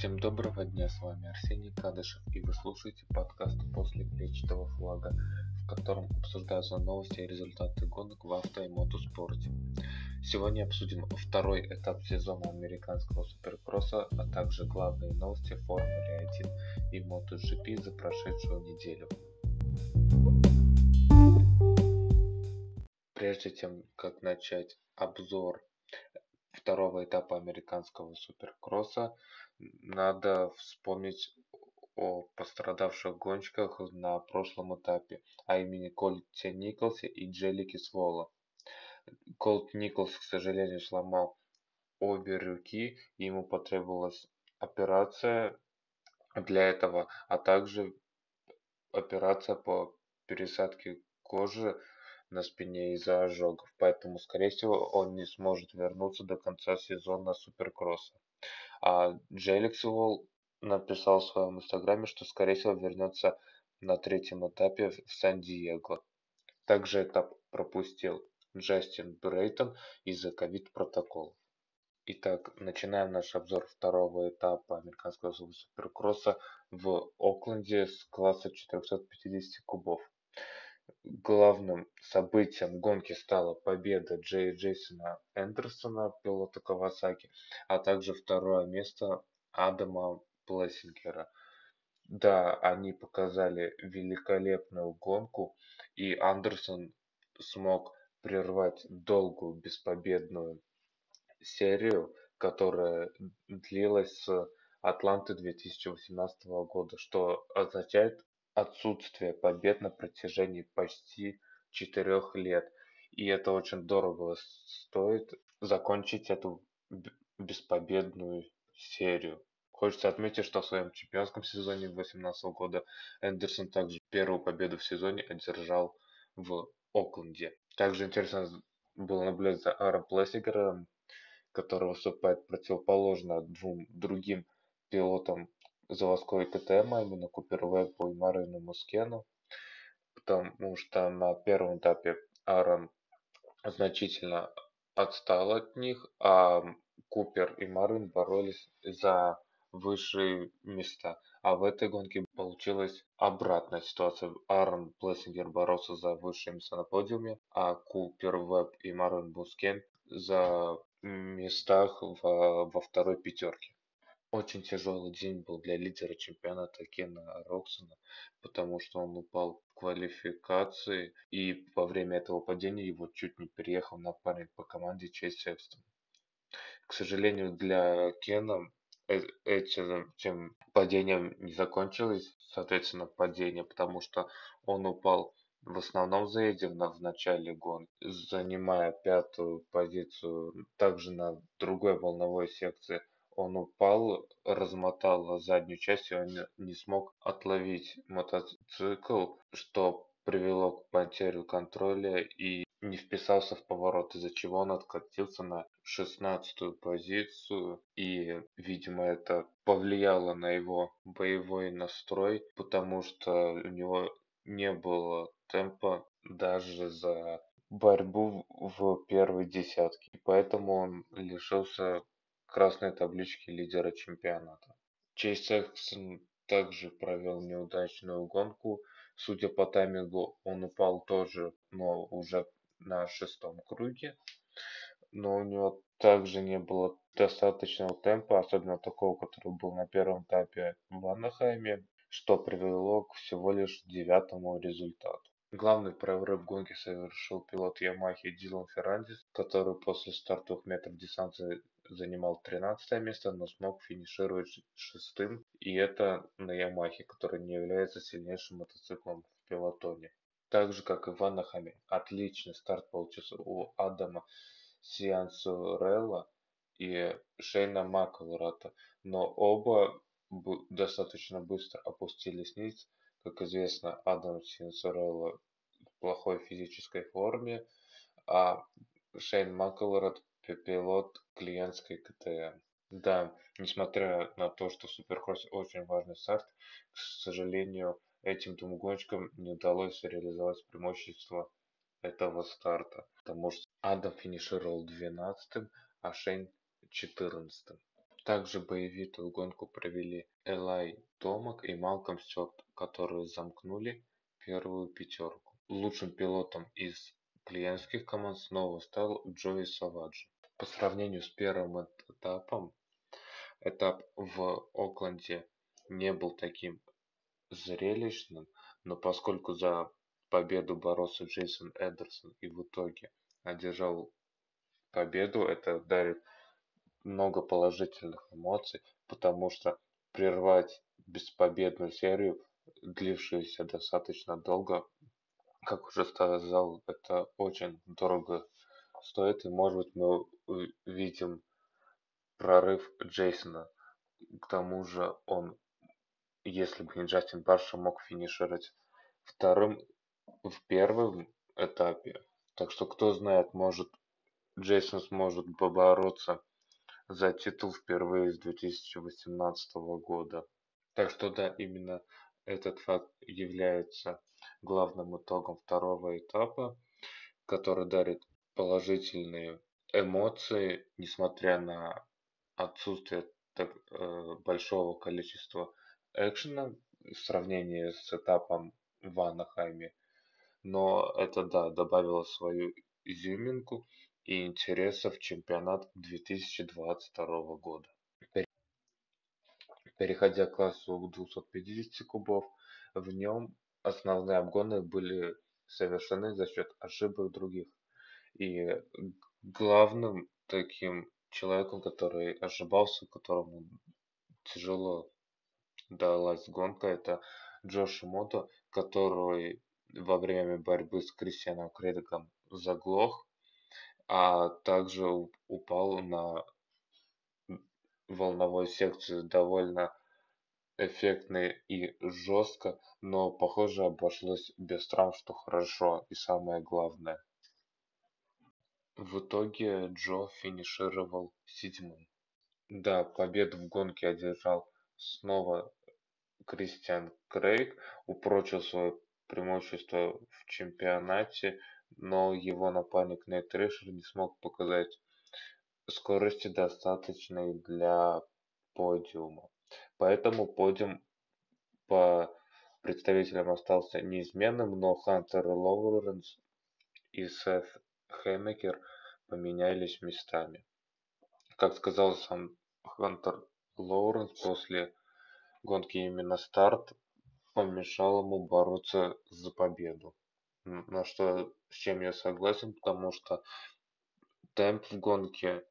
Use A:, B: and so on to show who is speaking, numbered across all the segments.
A: Всем доброго дня, с вами Арсений Кадышев и вы слушаете подкаст «После клетчатого флага», в котором обсуждаются новости и результаты гонок в авто и мотоспорте. Сегодня обсудим второй этап сезона американского суперкросса, а также главные новости Формулы 1 и MotoGP за прошедшую неделю. Прежде чем как начать обзор второго этапа американского суперкросса, надо вспомнить о пострадавших гонщиках на прошлом этапе, а именно Кольте Николсе и Джеллике Свола. Колт Николс, к сожалению, сломал обе руки, ему потребовалась операция для этого, а также операция по пересадке кожи на спине из-за ожогов, поэтому, скорее всего, он не сможет вернуться до конца сезона Суперкросса. А Джеликс написал в своем инстаграме, что, скорее всего, вернется на третьем этапе в Сан-Диего. Также этап пропустил Джастин Брейтон из-за ковид-протоколов. Итак, начинаем наш обзор второго этапа американского суперкросса в Окленде с класса 450 кубов. Главным событием гонки стала победа Джей Джейсона Эндерсона, пилота Кавасаки, а также второе место Адама Плессингера. Да, они показали великолепную гонку, и Андерсон смог прервать долгую беспобедную серию, которая длилась с Атланты 2018 года, что означает отсутствие побед на протяжении почти четырех лет. И это очень дорого стоит закончить эту беспобедную серию. Хочется отметить, что в своем чемпионском сезоне 2018 года Эндерсон также первую победу в сезоне одержал в Окленде. Также интересно было наблюдать за Аарон Плессигером, который выступает противоположно двум другим пилотам заводской KTM, а именно Купер Вебу и Марвину Мускену, потому что на первом этапе Аарон значительно отстал от них, а Купер и Марвин боролись за высшие места. А в этой гонке получилась обратная ситуация. Аарон Плессингер боролся за высшие места на подиуме, а Купер Веб и Марвин Мускен за местах во, во второй пятерке. Очень тяжелый день был для лидера чемпионата Кена Роксона, потому что он упал в квалификации, и во время этого падения его чуть не переехал напарник по команде Чейз Эвстон. К сожалению, для Кена э, этим, этим падением не закончилось, соответственно, падение, потому что он упал в основном заезде в начале гонки, занимая пятую позицию также на другой волновой секции он упал, размотал заднюю часть, и он не смог отловить мотоцикл, что привело к потере контроля и не вписался в поворот, из-за чего он откатился на шестнадцатую позицию. И, видимо, это повлияло на его боевой настрой, потому что у него не было темпа даже за борьбу в первой десятке. И поэтому он лишился красной таблички лидера чемпионата. Чейз Эксон также провел неудачную гонку. Судя по таймингу, он упал тоже, но уже на шестом круге. Но у него также не было достаточного темпа, особенно такого, который был на первом этапе в Анахайме, что привело к всего лишь девятому результату. Главный прорыв гонки совершил пилот Ямахи Дилан Феррандис, который после стартовых метров дистанции занимал 13 место, но смог финишировать шестым, и это на Ямахе, который не является сильнейшим мотоциклом в пилотоне. Так же, как и в Анахаме, отличный старт получился у Адама Сиансурелла и Шейна Маклрата, но оба достаточно быстро опустились вниз. Как известно, Адам Сиансурелла в плохой физической форме, а Шейн Маклрат пилот клиентской КТМ. Да, несмотря на то, что Суперкросс очень важный старт, к сожалению, этим двум гонщикам не удалось реализовать преимущество этого старта, потому что Адам финишировал 12 а Шейн 14 -м. Также боевитую гонку провели Элай Томак и Малком Стюарт, которые замкнули первую пятерку. Лучшим пилотом из клиентских команд снова стал Джои Саваджи. По сравнению с первым этапом, этап в Окленде не был таким зрелищным, но поскольку за победу боролся Джейсон Эдерсон и в итоге одержал победу, это дарит много положительных эмоций, потому что прервать беспобедную серию, длившуюся достаточно долго, как уже сказал, это очень дорого стоит, и может быть мы увидим прорыв Джейсона. К тому же он, если бы не Джастин Барша, мог финишировать вторым в первом этапе. Так что кто знает, может Джейсон сможет побороться за титул впервые с 2018 года. Так что да, именно этот факт является главным итогом второго этапа, который дарит положительные эмоции, несмотря на отсутствие так, э, большого количества экшена в сравнении с этапом в Анахайме. Но это, да, добавило свою изюминку и интереса в чемпионат 2022 года. Переходя к классу 250 кубов, в нем основные обгоны были совершены за счет ошибок других. И главным таким человеком, который ошибался, которому тяжело далась гонка, это Джош Мото, который во время борьбы с Кристианом Крейдеком заглох, а также упал на волновой секции довольно эффектно и жестко, но похоже обошлось без травм, что хорошо и самое главное. В итоге Джо финишировал седьмым. Да, победу в гонке одержал снова Кристиан Крейг, упрочил свое преимущество в чемпионате, но его напарник Нейт Решер не смог показать скорости достаточной для подиума. Поэтому подиум по представителям остался неизменным, но Хантер Лоуренс и Сет Хэммекер поменялись местами. Как сказал сам Хантер Лоуренс, после гонки именно старт помешал ему бороться за победу. На что, с чем я согласен, потому что темп в гонке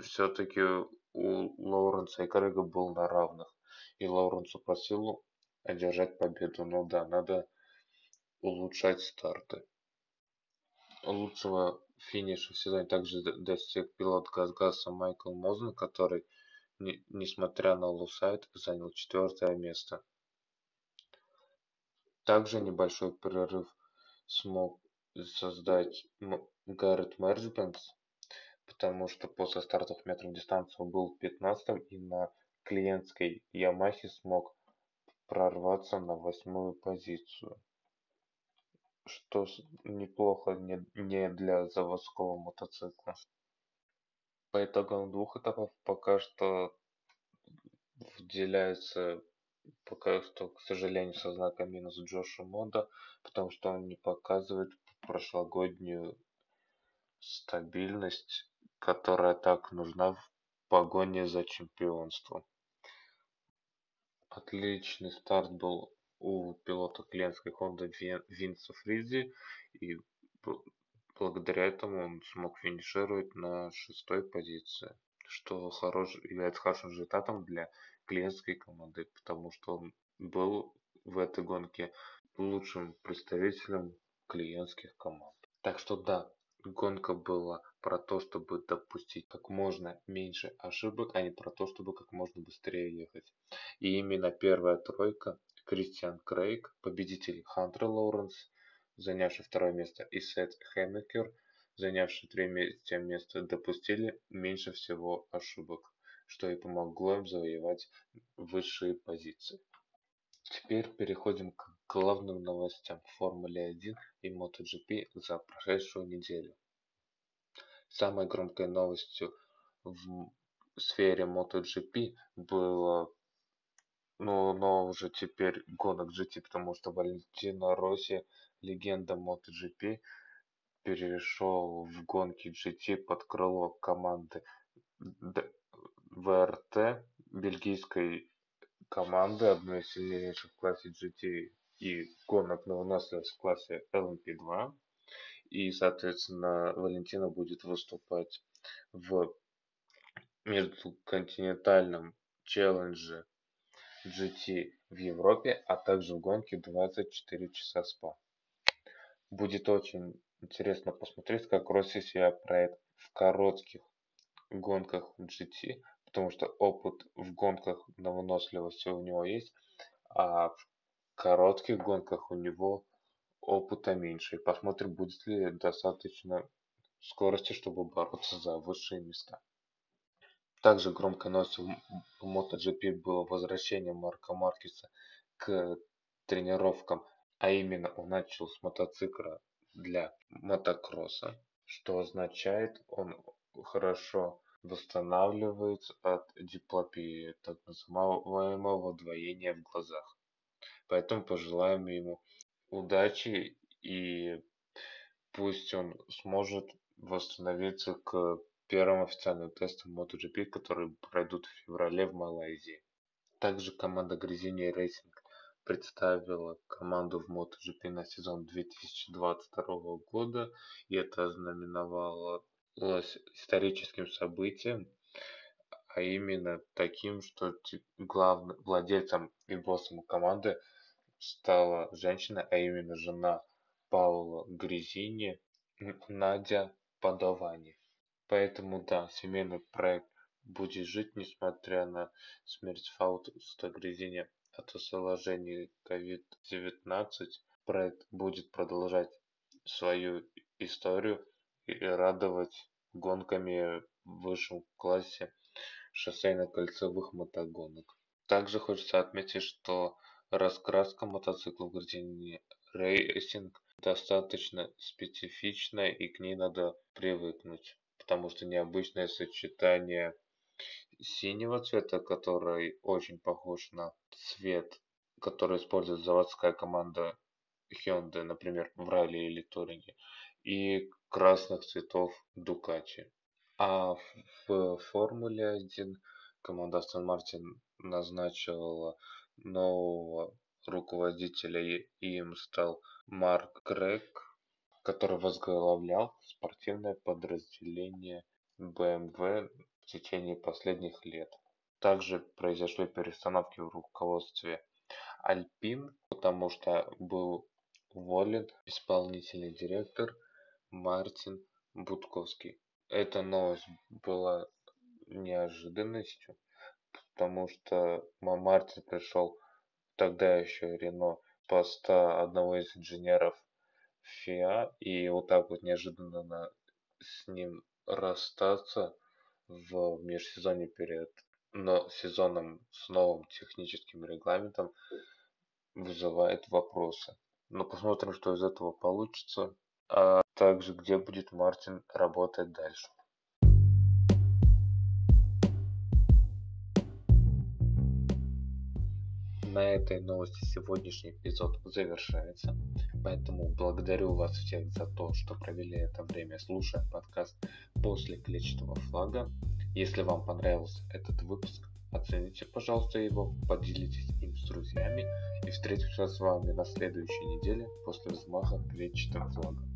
A: все-таки у Лоуренса и Крэга был на равных. И Лоуренсу по силу одержать победу. Ну да, надо улучшать старты. Лучшего финиша в сезоне также достиг пилот Газгаса Майкл Мозен, который, не, несмотря на лусайт, занял четвертое место. Также небольшой перерыв смог создать Гаррет Мерджбенкс, потому что после стартов метров дистанцию был 15 и на клиентской Ямахе смог прорваться на восьмую позицию. Что неплохо не, не для заводского мотоцикла. По итогам двух этапов пока что выделяется пока что, к сожалению, со знаком минус Джоша Мода, потому что он не показывает прошлогоднюю стабильность, которая так нужна в погоне за чемпионством. Отличный старт был у пилота клиентской Honda Винса Фризи, и благодаря этому он смог финишировать на шестой позиции, что хорош, является хорошим результатом для клиентской команды, потому что он был в этой гонке лучшим представителем клиентских команд. Так что да, гонка была про то, чтобы допустить как можно меньше ошибок, а не про то, чтобы как можно быстрее ехать. И именно первая тройка Кристиан Крейг, победитель Хантер Лоуренс, занявший второе место, и Сет Хэммекер, занявший третье место, допустили меньше всего ошибок что и помогло им завоевать высшие позиции. Теперь переходим к главным новостям Формулы 1 и MotoGP за прошедшую неделю. Самой громкой новостью в сфере MotoGP было ну, но уже теперь гонок GT, потому что Валентино Росси, легенда MotoGP, перешел в гонки GT под крыло команды ВРТ, бельгийской команды, одной из сильнейших в классе GT и гонок на выносливость в классе LMP2. И, соответственно, Валентина будет выступать в межконтинентальном челлендже GT в Европе, а также в гонке 24 часа спа. Будет очень интересно посмотреть, как Росси себя проявит в коротких гонках GT, потому что опыт в гонках на выносливости у него есть, а в коротких гонках у него опыта меньше. И посмотрим, будет ли достаточно скорости, чтобы бороться за высшие места. Также громкой новостью в MotoGP было возвращение Марка Маркеса к тренировкам, а именно он начал с мотоцикла для мотокросса, что означает, он хорошо восстанавливается от диплопии, так называемого двоения в глазах. Поэтому пожелаем ему удачи и пусть он сможет восстановиться к первым официальным тестом MotoGP, которые пройдут в феврале в Малайзии. Также команда Грязини Racing представила команду в MotoGP на сезон 2022 года, и это ознаменовалось историческим событием, а именно таким, что главным владельцем и боссом команды стала женщина, а именно жена Паула Грязини, Надя Падовани. Поэтому да, семейный проект будет жить, несмотря на смерть Фауста Грязини от осложнений COVID-19. Проект будет продолжать свою историю и радовать гонками в высшем классе шоссейно-кольцевых мотогонок. Также хочется отметить, что раскраска мотоциклов Грязини Racing достаточно специфичная и к ней надо привыкнуть потому что необычное сочетание синего цвета, который очень похож на цвет, который использует заводская команда Hyundai, например, в ралли или туринге, и красных цветов Ducati. А в Формуле 1 команда Aston Martin назначила нового руководителя, и им стал Марк Грег, который возглавлял спортивное подразделение BMW в течение последних лет. Также произошли перестановки в руководстве Альпин, потому что был уволен исполнительный директор Мартин Будковский. Эта новость была неожиданностью, потому что Мартин пришел тогда еще Рено поста одного из инженеров Фиа и вот так вот неожиданно с ним расстаться в межсезонье перед но сезоном с новым техническим регламентом вызывает вопросы. Но посмотрим, что из этого получится. А также, где будет Мартин работать дальше. на этой новости сегодняшний эпизод завершается. Поэтому благодарю вас всех за то, что провели это время слушая подкаст после клетчатого флага. Если вам понравился этот выпуск, оцените, пожалуйста, его, поделитесь им с друзьями и встретимся с вами на следующей неделе после взмаха клетчатого флага.